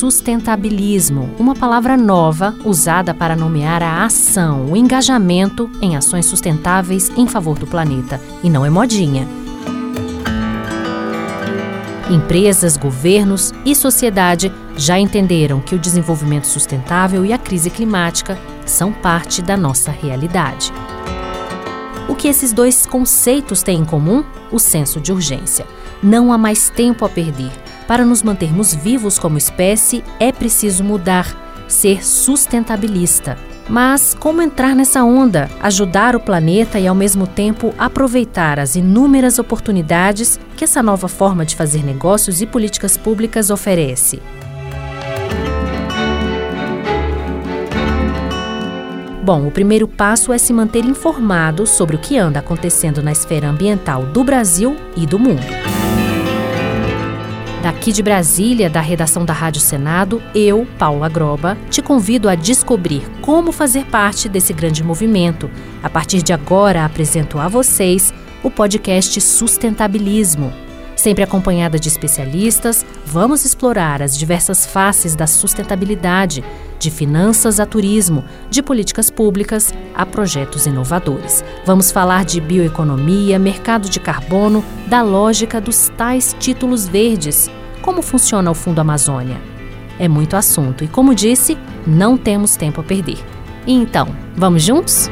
sustentabilismo, uma palavra nova usada para nomear a ação, o engajamento em ações sustentáveis em favor do planeta. E não é modinha. Empresas, governos e sociedade já entenderam que o desenvolvimento sustentável e a crise climática são parte da nossa realidade. O que esses dois conceitos têm em comum? O senso de urgência. Não há mais tempo a perder. Para nos mantermos vivos como espécie, é preciso mudar, ser sustentabilista. Mas como entrar nessa onda, ajudar o planeta e ao mesmo tempo aproveitar as inúmeras oportunidades que essa nova forma de fazer negócios e políticas públicas oferece? Bom, o primeiro passo é se manter informado sobre o que anda acontecendo na esfera ambiental do Brasil e do mundo. Daqui de Brasília, da redação da Rádio Senado, eu, Paula Groba, te convido a descobrir como fazer parte desse grande movimento. A partir de agora, apresento a vocês o podcast Sustentabilismo. Sempre acompanhada de especialistas, vamos explorar as diversas faces da sustentabilidade, de finanças a turismo, de políticas públicas a projetos inovadores. Vamos falar de bioeconomia, mercado de carbono, da lógica dos tais títulos verdes, como funciona o Fundo Amazônia. É muito assunto e, como disse, não temos tempo a perder. Então, vamos juntos?